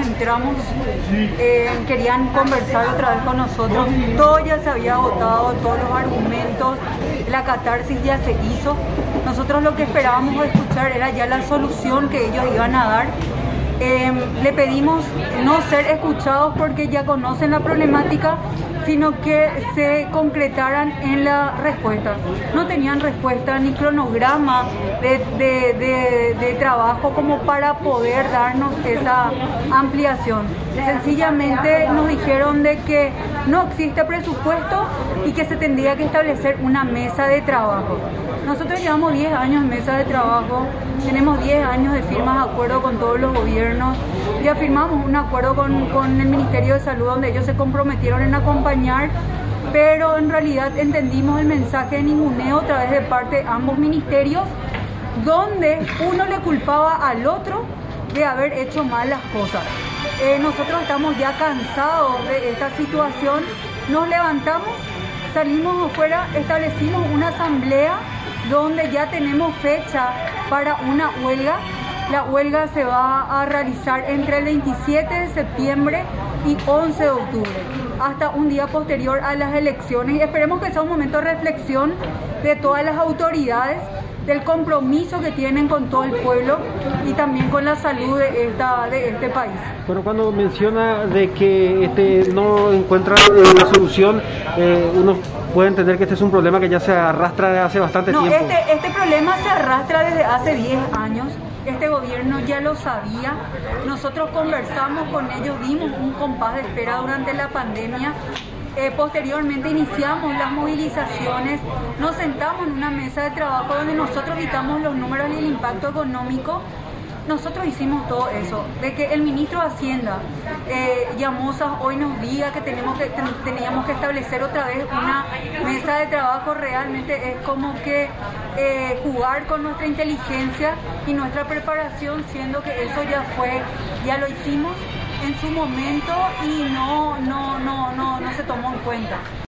entramos eh, querían conversar otra vez con nosotros. Todo ya se había agotado, todos los argumentos, la catarsis ya se hizo. Nosotros lo que esperábamos escuchar era ya la solución que ellos iban a dar. Eh, le pedimos no ser escuchados porque ya conocen la problemática sino que se concretaran en la respuesta. No tenían respuesta ni cronograma de, trabajo como para poder darnos esa ampliación. Sencillamente nos dijeron de que no existe presupuesto y que se tendría que establecer una mesa de trabajo. Nosotros llevamos 10 años en mesa de trabajo, tenemos 10 años de firmas de acuerdo con todos los gobiernos, ya firmamos un acuerdo con, con el Ministerio de Salud donde ellos se comprometieron en acompañar pero en realidad entendimos el mensaje de ninguneo a través de parte de ambos ministerios, donde uno le culpaba al otro de haber hecho mal las cosas. Eh, nosotros estamos ya cansados de esta situación, nos levantamos, salimos afuera, establecimos una asamblea donde ya tenemos fecha para una huelga. La huelga se va a realizar entre el 27 de septiembre y 11 de octubre, hasta un día posterior a las elecciones. Esperemos que sea un momento de reflexión de todas las autoridades del compromiso que tienen con todo el pueblo y también con la salud de, esta, de este país. Bueno, cuando menciona de que este no encuentra una solución, eh, uno puede entender que este es un problema que ya se arrastra desde hace bastante no, tiempo. Este, este problema se arrastra desde hace 10 años. Este gobierno ya lo sabía. Nosotros conversamos con ellos, dimos un compás de espera durante la pandemia eh, posteriormente iniciamos las movilizaciones, nos sentamos en una mesa de trabajo donde nosotros quitamos los números y el impacto económico. Nosotros hicimos todo eso, de que el ministro de Hacienda, eh, hoy nos diga que, tenemos que teníamos que establecer otra vez una mesa de trabajo, realmente es como que eh, jugar con nuestra inteligencia y nuestra preparación, siendo que eso ya fue, ya lo hicimos en su momento y no, no, no, no, no se tomó en cuenta.